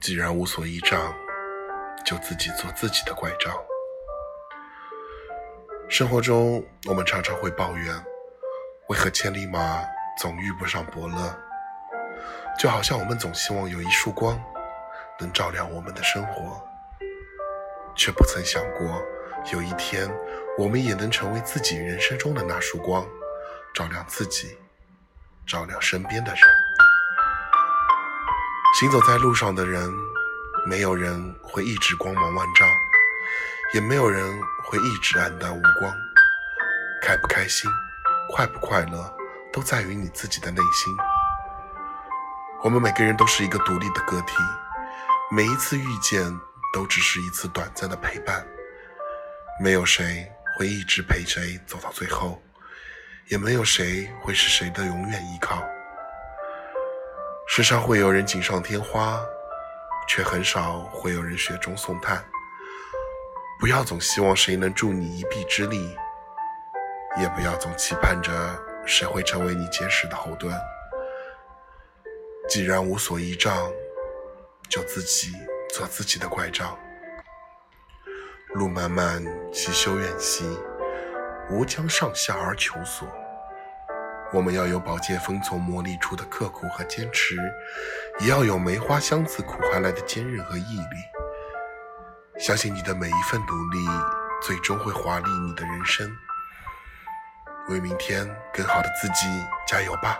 既然无所依仗，就自己做自己的拐杖。生活中，我们常常会抱怨，为何千里马总遇不上伯乐？就好像我们总希望有一束光，能照亮我们的生活，却不曾想过，有一天，我们也能成为自己人生中的那束光，照亮自己，照亮身边的人。行走在路上的人，没有人会一直光芒万丈，也没有人会一直黯淡无光。开不开心，快不快乐，都在于你自己的内心。我们每个人都是一个独立的个体，每一次遇见都只是一次短暂的陪伴。没有谁会一直陪谁走到最后，也没有谁会是谁的永远依靠。时常会有人锦上添花，却很少会有人雪中送炭。不要总希望谁能助你一臂之力，也不要总期盼着谁会成为你坚实的后盾。既然无所依仗，就自己做自己的拐杖。路漫漫其修远兮，吾将上下而求索。我们要有宝剑锋从磨砺出的刻苦和坚持，也要有梅花香自苦寒来的坚韧和毅力。相信你的每一份努力，最终会华丽你的人生。为明天更好的自己加油吧！